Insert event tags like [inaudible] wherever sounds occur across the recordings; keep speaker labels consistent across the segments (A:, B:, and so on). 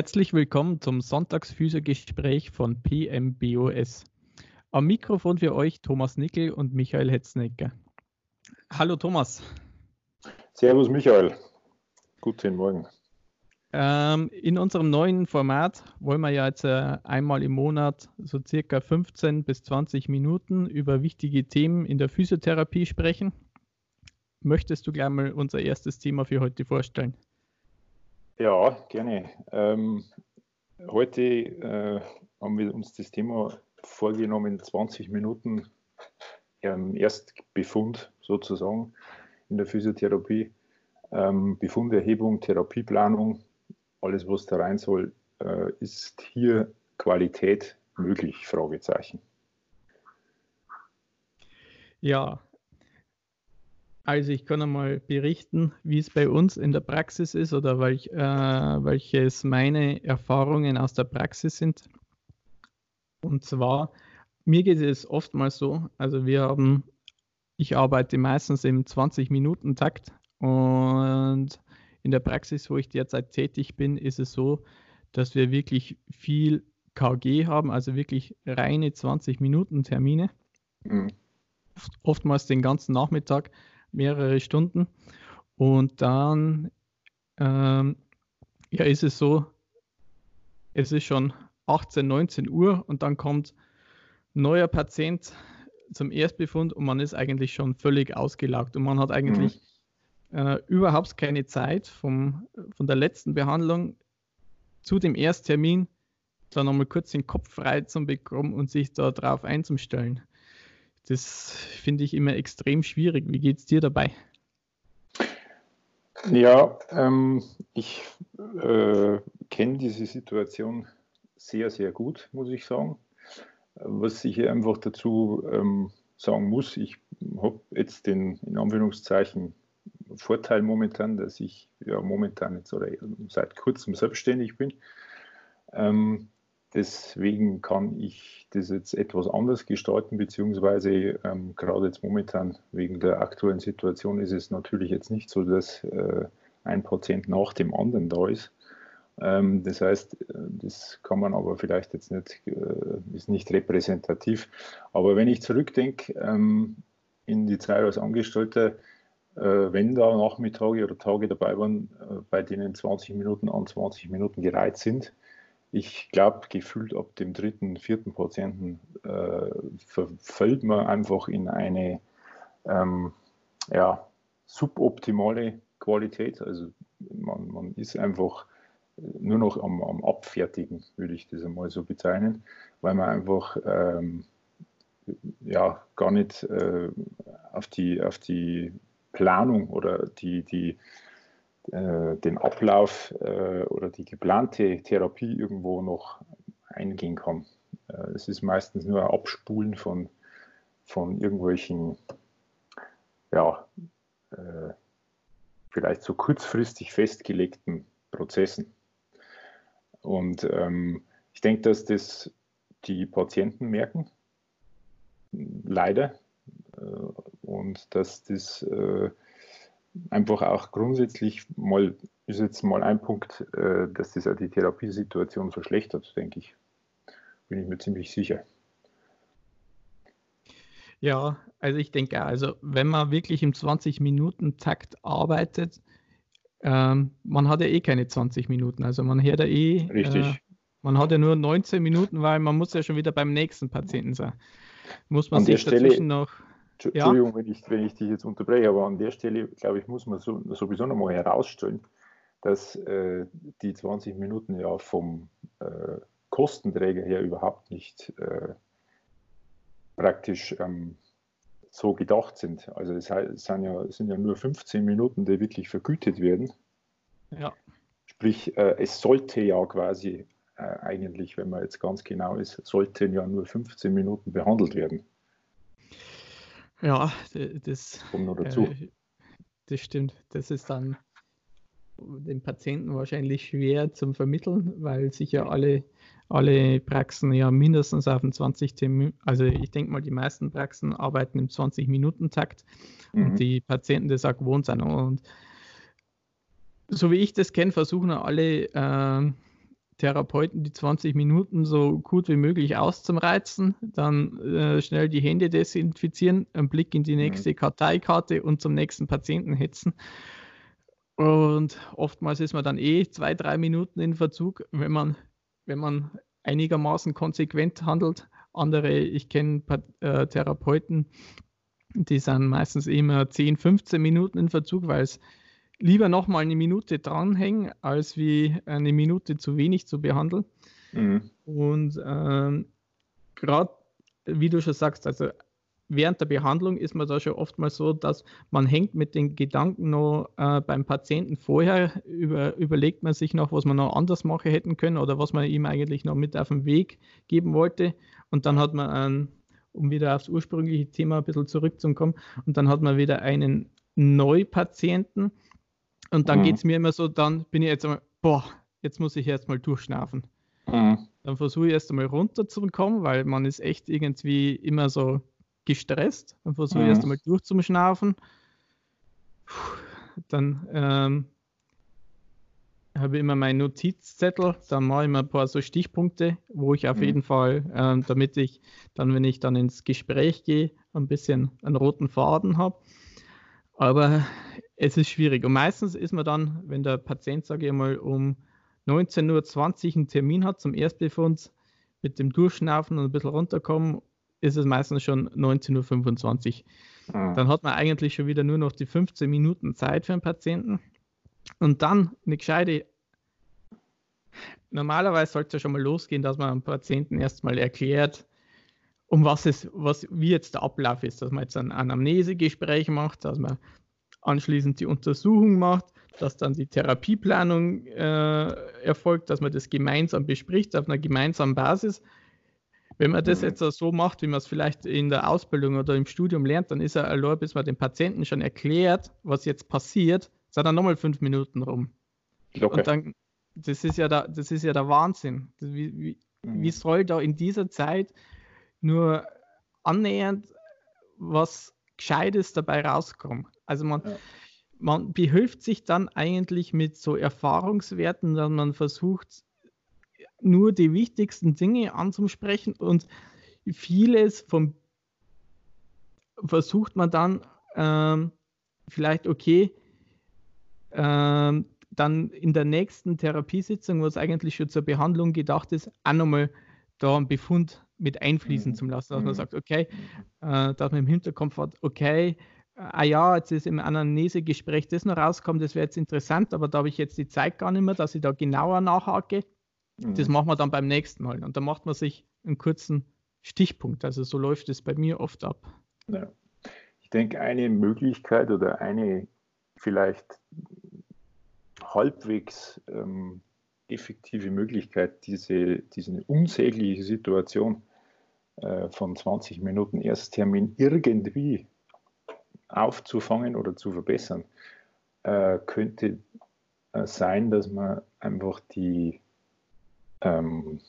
A: Herzlich willkommen zum Sonntagsphysiogespräch von PMBOS. Am Mikrofon für euch Thomas Nickel und Michael Hetznegger. Hallo Thomas.
B: Servus Michael. Guten Morgen.
A: Ähm, in unserem neuen Format wollen wir ja jetzt äh, einmal im Monat so circa 15 bis 20 Minuten über wichtige Themen in der Physiotherapie sprechen. Möchtest du gleich mal unser erstes Thema für heute vorstellen?
B: Ja, gerne. Ähm, heute äh, haben wir uns das Thema vorgenommen, 20 Minuten ähm, Erstbefund sozusagen in der Physiotherapie. Ähm, Befunderhebung, Therapieplanung, alles was da rein soll, äh, ist hier Qualität möglich? Fragezeichen.
A: Ja, also ich kann einmal berichten, wie es bei uns in der Praxis ist oder welch, äh, welches meine Erfahrungen aus der Praxis sind. Und zwar, mir geht es oftmals so, also wir haben, ich arbeite meistens im 20-Minuten-Takt und in der Praxis, wo ich derzeit tätig bin, ist es so, dass wir wirklich viel KG haben, also wirklich reine 20-Minuten-Termine. Mhm. Oftmals den ganzen Nachmittag mehrere Stunden. Und dann ähm, ja, ist es so, es ist schon 18, 19 Uhr und dann kommt neuer Patient zum Erstbefund und man ist eigentlich schon völlig ausgelaugt und man hat eigentlich mhm. äh, überhaupt keine Zeit vom, von der letzten Behandlung zu dem Ersttermin dann nochmal kurz den Kopf frei zu bekommen und sich da drauf einzustellen. Das finde ich immer extrem schwierig. Wie geht es dir dabei?
B: Ja, ähm, ich äh, kenne diese Situation sehr, sehr gut, muss ich sagen. Was ich hier einfach dazu ähm, sagen muss, ich habe jetzt den, in Anführungszeichen, Vorteil momentan, dass ich ja momentan jetzt oder seit kurzem selbstständig bin. Ähm, Deswegen kann ich das jetzt etwas anders gestalten, beziehungsweise ähm, gerade jetzt momentan wegen der aktuellen Situation ist es natürlich jetzt nicht so, dass äh, ein Patient nach dem anderen da ist. Ähm, das heißt, äh, das kann man aber vielleicht jetzt nicht, äh, ist nicht repräsentativ. Aber wenn ich zurückdenke ähm, in die Zeit als Angestellter, äh, wenn da Nachmittage oder Tage dabei waren, äh, bei denen 20 Minuten an 20 Minuten gereiht sind, ich glaube, gefühlt ab dem dritten, vierten Patienten äh, verfällt man einfach in eine ähm, ja, suboptimale Qualität. Also man, man, ist einfach nur noch am, am, Abfertigen, würde ich das einmal so bezeichnen, weil man einfach ähm, ja, gar nicht äh, auf, die, auf die Planung oder die, die äh, den Ablauf äh, oder die geplante Therapie irgendwo noch eingehen kann. Äh, es ist meistens nur ein Abspulen von, von irgendwelchen, ja, äh, vielleicht so kurzfristig festgelegten Prozessen. Und ähm, ich denke, dass das die Patienten merken, leider, und dass das äh, einfach auch grundsätzlich mal, ist jetzt mal ein Punkt, äh, dass das auch die Therapiesituation verschlechtert, denke ich. Bin ich mir ziemlich sicher.
A: Ja, also ich denke, also wenn man wirklich im 20-Minuten-Takt arbeitet, ähm, man hat ja eh keine 20 Minuten. Also man hört ja eh.
B: Richtig. Äh,
A: man hat ja nur 19 Minuten, weil man muss ja schon wieder beim nächsten Patienten sein. Muss man
B: An
A: sich
B: dazwischen Stelle, noch Entschuldigung, ja. wenn, ich, wenn ich dich jetzt unterbreche, aber an der Stelle, glaube ich, muss man so, sowieso nochmal herausstellen, dass äh, die 20 Minuten ja vom äh, Kostenträger her überhaupt nicht äh, praktisch ähm, so gedacht sind. Also es sind ja, sind ja nur 15 Minuten, die wirklich vergütet werden.
A: Ja.
B: Sprich, äh, es sollte ja quasi äh, eigentlich, wenn man jetzt ganz genau ist, sollten ja nur 15 Minuten behandelt werden.
A: Ja, das,
B: Kommt noch dazu. Äh,
A: das stimmt. Das ist dann den Patienten wahrscheinlich schwer zum Vermitteln, weil sich ja alle, alle Praxen ja mindestens auf dem 20 Termin, also ich denke mal, die meisten Praxen arbeiten im 20-Minuten-Takt mhm. und die Patienten das auch gewohnt sind. Und so wie ich das kenne, versuchen alle äh, Therapeuten die 20 Minuten so gut wie möglich auszureizen, dann äh, schnell die Hände desinfizieren, einen Blick in die mhm. nächste Karteikarte und zum nächsten Patienten hetzen. Und oftmals ist man dann eh zwei, drei Minuten in Verzug, wenn man, wenn man einigermaßen konsequent handelt. Andere, ich kenne äh, Therapeuten, die sind meistens immer 10, 15 Minuten in Verzug, weil es lieber nochmal eine Minute dranhängen, als wie eine Minute zu wenig zu behandeln. Mhm. Und ähm, gerade, wie du schon sagst, also während der Behandlung ist man da schon oftmals so, dass man hängt mit den Gedanken noch äh, beim Patienten vorher, über, überlegt man sich noch, was man noch anders machen hätten können oder was man ihm eigentlich noch mit auf den Weg geben wollte. Und dann hat man, einen, um wieder aufs ursprüngliche Thema ein bisschen zurückzukommen, und dann hat man wieder einen Neupatienten, und dann mhm. geht es mir immer so, dann bin ich jetzt einmal, boah, jetzt muss ich erst mal durchschnaufen. Mhm. Dann versuche ich erst einmal runterzukommen, weil man ist echt irgendwie immer so gestresst. Dann versuche ich mhm. erst einmal durchzuschnaufen. Dann ähm, habe ich immer meinen Notizzettel, dann mache ich mir ein paar so Stichpunkte, wo ich auf mhm. jeden Fall, ähm, damit ich dann, wenn ich dann ins Gespräch gehe, ein bisschen einen roten Faden habe. Aber es ist schwierig. Und meistens ist man dann, wenn der Patient, sage ich mal, um 19.20 Uhr einen Termin hat zum Erstbefund, mit dem Durchschnaufen und ein bisschen runterkommen, ist es meistens schon 19.25 Uhr. Mhm. Dann hat man eigentlich schon wieder nur noch die 15 Minuten Zeit für einen Patienten. Und dann eine gescheite. Normalerweise sollte es ja schon mal losgehen, dass man einem Patienten erstmal erklärt, um was es, was, wie jetzt der Ablauf ist, dass man jetzt ein Anamnesegespräch macht, dass man anschließend die Untersuchung macht, dass dann die Therapieplanung äh, erfolgt, dass man das gemeinsam bespricht auf einer gemeinsamen Basis. Wenn man das mhm. jetzt so macht, wie man es vielleicht in der Ausbildung oder im Studium lernt, dann ist er allein, bis man dem Patienten schon erklärt, was jetzt passiert, sind dann nochmal fünf Minuten rum. Okay. Und dann, das ist ja der, das ist ja der Wahnsinn. Wie, wie, mhm. wie soll da in dieser Zeit nur annähernd was Gescheites dabei rauskommen? Also man, ja. man behilft sich dann eigentlich mit so Erfahrungswerten, dass man versucht, nur die wichtigsten Dinge anzusprechen und vieles vom versucht man dann ähm, vielleicht, okay, ähm, dann in der nächsten Therapiesitzung, was eigentlich schon zur Behandlung gedacht ist, auch nochmal da einen Befund mit einfließen mhm. zu lassen, dass man mhm. sagt, okay, äh, dass man im Hinterkopf hat, okay, ah ja, jetzt ist im Anamnesegespräch das noch rausgekommen, das wäre jetzt interessant, aber da habe ich jetzt die Zeit gar nicht mehr, dass ich da genauer nachhake. Mhm. Das machen wir dann beim nächsten Mal. Und da macht man sich einen kurzen Stichpunkt. Also so läuft es bei mir oft ab.
B: Ja. Ich denke, eine Möglichkeit oder eine vielleicht halbwegs ähm, effektive Möglichkeit, diese, diese unsägliche Situation äh, von 20 Minuten Ersttermin irgendwie aufzufangen oder zu verbessern, äh, könnte äh, sein, dass man einfach die, ähm,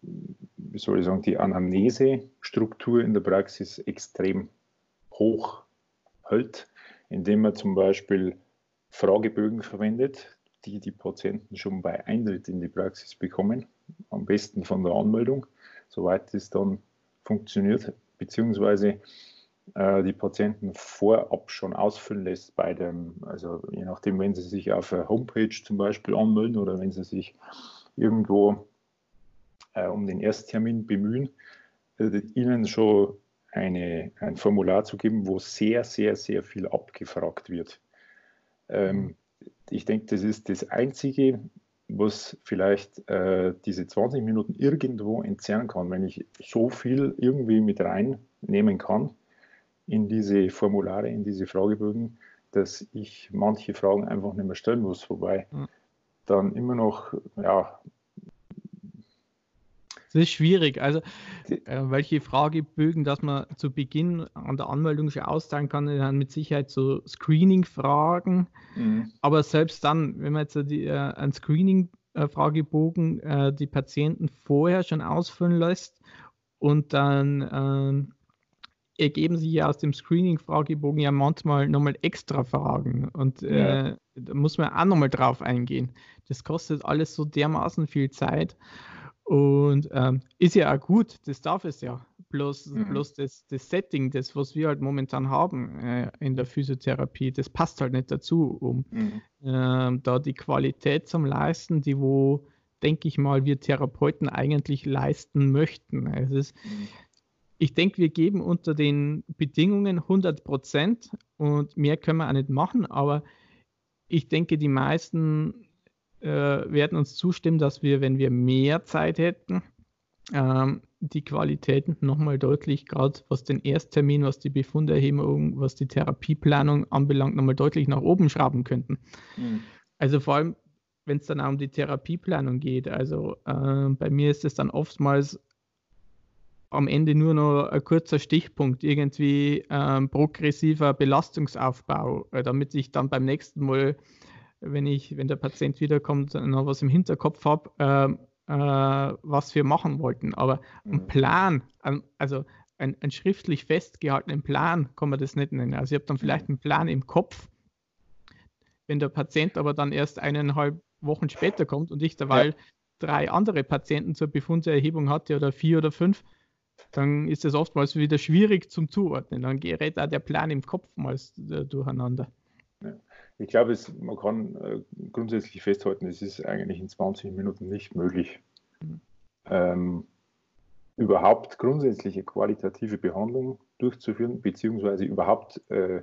B: wie soll ich sagen, die Anamnesestruktur in der Praxis extrem hoch hält, indem man zum Beispiel Fragebögen verwendet, die die Patienten schon bei Eintritt in die Praxis bekommen, am besten von der Anmeldung, soweit es dann funktioniert, beziehungsweise äh, die Patienten vorab schon ausfüllen lässt bei dem, also je nachdem, wenn sie sich auf der Homepage zum Beispiel anmelden oder wenn sie sich irgendwo äh, um den Ersttermin bemühen, äh, ihnen schon eine, ein Formular zu geben, wo sehr, sehr, sehr viel abgefragt wird. Ähm, ich denke, das ist das Einzige, was vielleicht äh, diese 20 Minuten irgendwo entzerren kann, wenn ich so viel irgendwie mit reinnehmen kann in diese Formulare, in diese Fragebögen, dass ich manche Fragen einfach nicht mehr stellen muss, wobei mhm. dann immer noch, ja.
A: Das ist schwierig. Also, äh, welche Fragebögen, dass man zu Beginn an der Anmeldung schon austeilen kann, dann mit Sicherheit so Screening-Fragen. Mhm. Aber selbst dann, wenn man jetzt die, äh, ein Screening-Fragebogen äh, die Patienten vorher schon ausfüllen lässt und dann ähm, ergeben sich ja aus dem Screening-Fragebogen ja manchmal nochmal extra Fragen und ja. äh, da muss man auch nochmal drauf eingehen. Das kostet alles so dermaßen viel Zeit und ähm, ist ja auch gut, das darf es ja. Bloß, mhm. bloß das, das Setting, das, was wir halt momentan haben äh, in der Physiotherapie, das passt halt nicht dazu, um mhm. äh, da die Qualität zum Leisten, die wo, denke ich mal, wir Therapeuten eigentlich leisten möchten. Es ist, mhm ich denke, wir geben unter den Bedingungen 100 Prozent und mehr können wir auch nicht machen, aber ich denke, die meisten äh, werden uns zustimmen, dass wir, wenn wir mehr Zeit hätten, ähm, die Qualitäten nochmal deutlich, gerade was den Ersttermin, was die Befunderhebung, was die Therapieplanung anbelangt, nochmal deutlich nach oben schrauben könnten. Mhm. Also vor allem, wenn es dann auch um die Therapieplanung geht. Also äh, bei mir ist es dann oftmals am Ende nur noch ein kurzer Stichpunkt, irgendwie ähm, progressiver Belastungsaufbau, äh, damit ich dann beim nächsten Mal, wenn ich, wenn der Patient wiederkommt, noch was im Hinterkopf habe, ähm, äh, was wir machen wollten. Aber ein mhm. Plan, ein, also ein, ein, schriftlich festgehaltenen Plan kann man das nicht nennen. Also ich habe dann vielleicht mhm. einen Plan im Kopf, wenn der Patient aber dann erst eineinhalb Wochen später kommt und ich derweil ja. drei andere Patienten zur Befundserhebung hatte oder vier oder fünf, dann ist es oftmals wieder schwierig zum Zuordnen. Dann gerät auch der Plan im Kopf mal äh, durcheinander.
B: Ich glaube, es, man kann äh, grundsätzlich festhalten, es ist eigentlich in 20 Minuten nicht möglich, mhm. ähm, überhaupt grundsätzliche qualitative Behandlung durchzuführen, beziehungsweise überhaupt äh,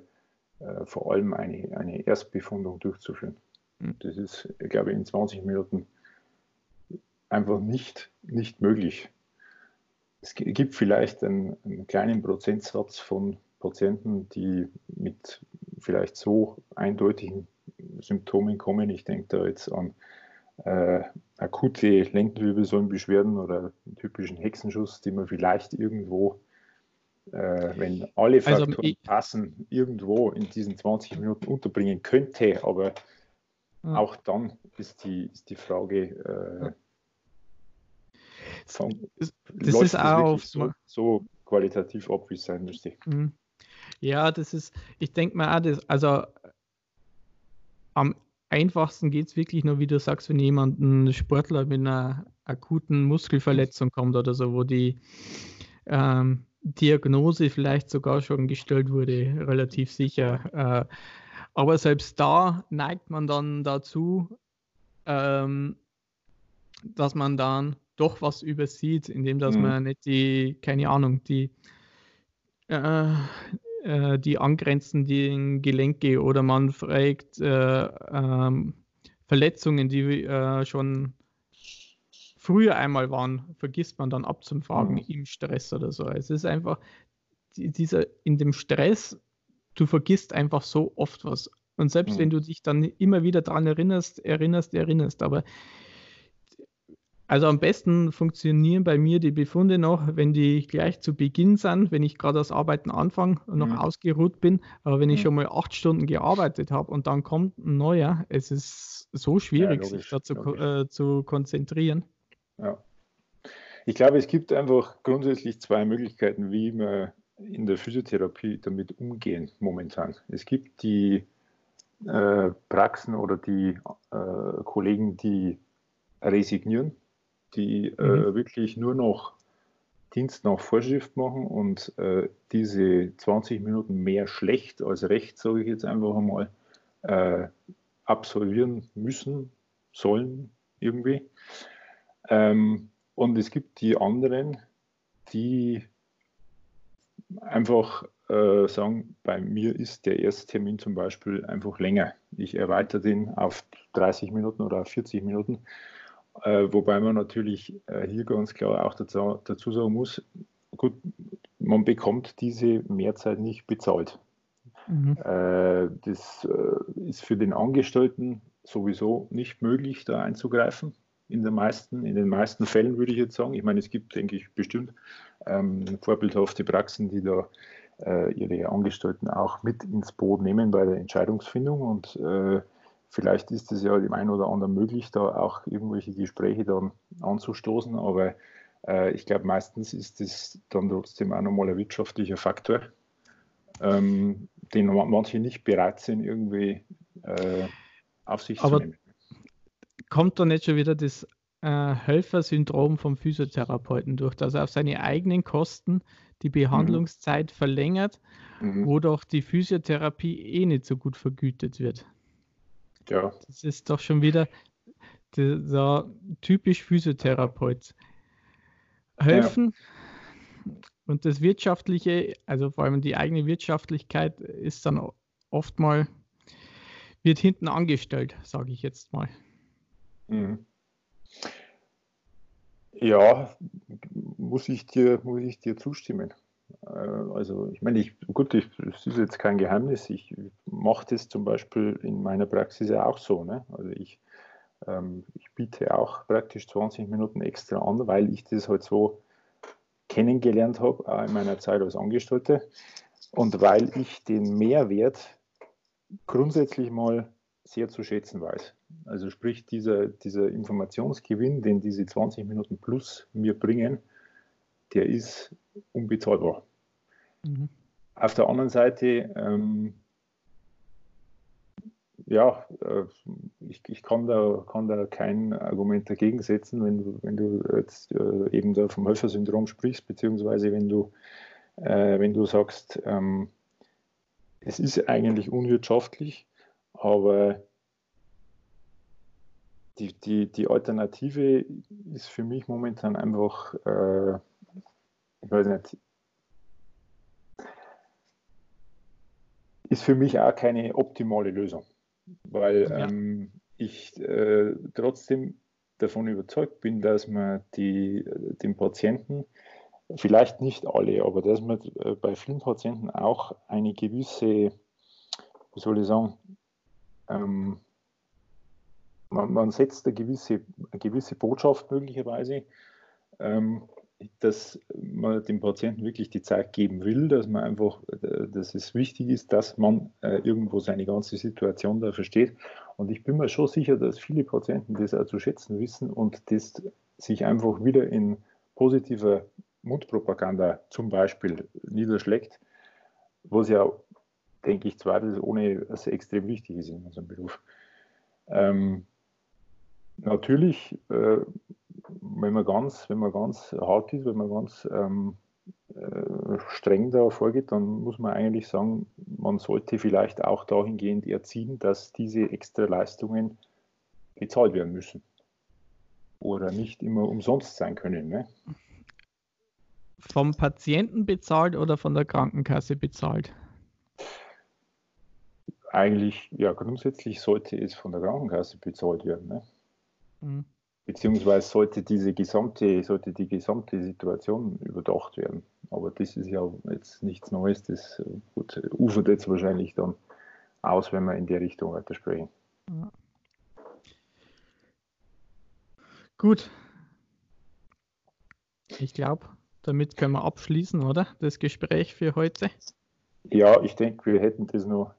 B: äh, vor allem eine, eine Erstbefundung durchzuführen. Mhm. Das ist, ich glaube, in 20 Minuten einfach nicht, nicht möglich. Es gibt vielleicht einen, einen, kleinen Prozentsatz von Patienten, die mit vielleicht so eindeutigen Symptomen kommen. Ich denke da jetzt an äh, akute Lendenwirbelsäulenbeschwerden oder typischen Hexenschuss, die man vielleicht irgendwo, äh, wenn alle also, Faktoren also, passen, irgendwo in diesen 20 Minuten unterbringen könnte. Aber ja. auch dann ist die, ist die Frage, äh,
A: von, das ist auch
B: so, so, qualitativ es sein müsste. Mhm.
A: Ja, das ist, ich denke mal, das, also am einfachsten geht es wirklich nur, wie du sagst, wenn jemand, ein Sportler mit einer akuten Muskelverletzung kommt oder so, wo die ähm, Diagnose vielleicht sogar schon gestellt wurde, relativ sicher. Äh, aber selbst da neigt man dann dazu, ähm, dass man dann doch was übersieht, indem dass mhm. man nicht die, keine Ahnung, die, äh, äh, die angrenzenden Gelenke oder man fragt äh, ähm, Verletzungen, die äh, schon früher einmal waren, vergisst man dann abzufragen mhm. im Stress oder so. Es ist einfach dieser in dem Stress, du vergisst einfach so oft was. Und selbst mhm. wenn du dich dann immer wieder daran erinnerst, erinnerst, erinnerst, aber also am besten funktionieren bei mir die Befunde noch, wenn die gleich zu Beginn sind, wenn ich gerade das Arbeiten anfange und noch mhm. ausgeruht bin. Aber wenn ich mhm. schon mal acht Stunden gearbeitet habe und dann kommt ein neuer, es ist so schwierig, ja, logisch, sich da zu, äh, zu konzentrieren.
B: Ja. Ich glaube, es gibt einfach grundsätzlich zwei Möglichkeiten, wie wir in der Physiotherapie damit umgehen momentan. Es gibt die äh, Praxen oder die äh, Kollegen, die resignieren die äh, mhm. wirklich nur noch Dienst nach Vorschrift machen und äh, diese 20 Minuten mehr schlecht als recht, sage ich jetzt einfach einmal, äh, absolvieren müssen, sollen irgendwie. Ähm, und es gibt die anderen, die einfach äh, sagen, bei mir ist der erste Termin zum Beispiel einfach länger. Ich erweitere den auf 30 Minuten oder auf 40 Minuten äh, wobei man natürlich äh, hier ganz klar auch dazu, dazu, sagen muss, gut, man bekommt diese Mehrzeit nicht bezahlt. Mhm. Äh, das äh, ist für den Angestellten sowieso nicht möglich, da einzugreifen. In, meisten, in den meisten Fällen würde ich jetzt sagen. Ich meine, es gibt, denke ich, bestimmt ähm, vorbildhafte Praxen, die da ihre Angestellten auch mit ins Boot nehmen bei der Entscheidungsfindung und Vielleicht ist es ja dem einen oder anderen möglich, da auch irgendwelche Gespräche dann anzustoßen, aber Äh, ich glaube, meistens ist es dann trotzdem auch nochmal ein wirtschaftlicher Faktor, ähm, den manche nicht bereit sind, irgendwie äh, auf sich
A: Aber
B: zu nehmen.
A: Kommt da nicht schon wieder das äh, Helfersyndrom vom Physiotherapeuten durch, dass er auf seine eigenen Kosten die Behandlungszeit mhm. verlängert, mhm. wo doch die Physiotherapie eh nicht so gut vergütet wird? Ja. Das ist doch schon wieder dieser typisch Physiotherapeut. Helfen ja. und das Wirtschaftliche, also vor allem die eigene Wirtschaftlichkeit, ist dann oft mal, wird hinten angestellt, sage ich jetzt mal. Mhm.
B: Ja, muss ich dir, muss ich dir zustimmen. Äh, also ich meine, ich, gut, ich, das ist jetzt kein Geheimnis. Ich mache das zum Beispiel in meiner Praxis ja auch so. Ne? Also ich, ähm, ich biete auch praktisch 20 Minuten extra an, weil ich das halt so kennengelernt habe, auch in meiner Zeit als Angestellte. Und weil ich den Mehrwert grundsätzlich mal sehr zu schätzen weiß. Also sprich, dieser, dieser Informationsgewinn, den diese 20 Minuten plus mir bringen, der ist unbezahlbar. Mhm. Auf der anderen Seite, ähm, ja, äh, ich, ich kann, da, kann da kein Argument dagegen setzen, wenn du, wenn du jetzt äh, eben da vom Helfersyndrom sprichst, beziehungsweise wenn du, äh, wenn du sagst, ähm, es ist eigentlich unwirtschaftlich, aber die, die, die Alternative ist für mich momentan einfach, äh, ich weiß nicht, ist für mich auch keine optimale Lösung, weil ja. ähm, ich äh, trotzdem davon überzeugt bin, dass man die, den Patienten, vielleicht nicht alle, aber dass man äh, bei vielen Patienten auch eine gewisse, wie soll ich sagen, ähm, man, man, setzt eine gewisse, eine gewisse Botschaft möglicherweise, ähm, dass man dem Patienten wirklich die Zeit geben will, dass man einfach, äh, dass es wichtig ist, dass man äh, irgendwo seine ganze Situation da versteht. Und ich bin mir schon sicher, dass viele Patienten das auch zu schätzen wissen und das sich einfach wieder in positiver Mundpropaganda zum Beispiel niederschlägt, was ja, denke ich, zweifelsohne extrem wichtig ist in unserem Beruf. Ähm, natürlich, äh, wenn man ganz, wenn man ganz hart ist, wenn man ganz ähm, äh, streng da vorgeht, dann muss man eigentlich sagen, man sollte vielleicht auch dahingehend erziehen, dass diese extra Leistungen bezahlt werden müssen oder nicht immer umsonst sein können. Ne?
A: Vom Patienten bezahlt oder von der Krankenkasse bezahlt?
B: Eigentlich, ja, grundsätzlich sollte es von der Krankenkasse bezahlt werden. Ne? Mhm. Beziehungsweise sollte diese gesamte, sollte die gesamte Situation überdacht werden. Aber das ist ja jetzt nichts Neues. Das gut, ufert jetzt wahrscheinlich dann aus, wenn wir in die Richtung weiter sprechen. Ja.
A: Gut. Ich glaube, damit können wir abschließen, oder? Das Gespräch für heute.
B: Ja, ich denke, wir hätten das noch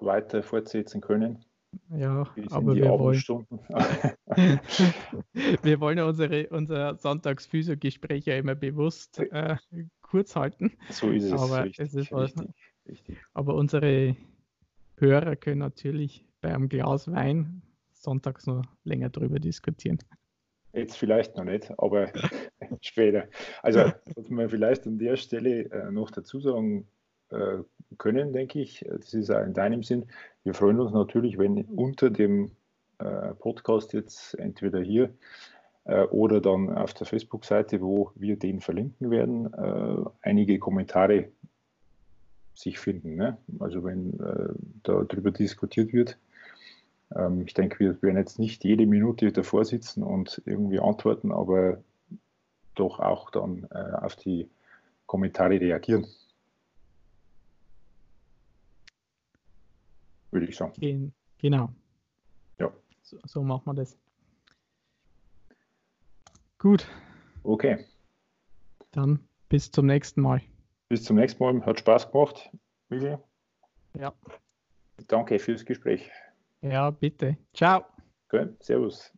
B: weiter fortsetzen können.
A: Ja, aber wir wollen, [laughs] wir wollen unsere, unser Sonntagsphysio-Gespräch ja immer bewusst äh, kurz halten.
B: So ist es.
A: Aber, richtig, es ist richtig, richtig. aber unsere Hörer können natürlich bei einem Glas Wein sonntags noch länger darüber diskutieren.
B: Jetzt vielleicht noch nicht, aber [laughs] später. Also, [laughs] was man vielleicht an der Stelle äh, noch dazu sagen können, denke ich, das ist auch in deinem Sinn, wir freuen uns natürlich, wenn unter dem äh, Podcast jetzt entweder hier äh, oder dann auf der Facebook-Seite, wo wir den verlinken werden, äh, einige Kommentare sich finden. Ne? Also wenn darüber diskutiert wird. Ähm, ich denke, wir werden jetzt nicht jede Minute davor sitzen und irgendwie antworten, aber doch auch dann auf die Kommentare reagieren. Würde ich sagen.
A: Gen genau.
B: Ja.
A: So, so machen wir das. Gut.
B: Okay.
A: Dann bis zum nächsten Mal.
B: Bis zum nächsten Mal. Hat Spaß gemacht, Michael.
A: Ja.
B: Danke fürs Gespräch.
A: Ja, bitte. Ciao.
B: Okay. Servus.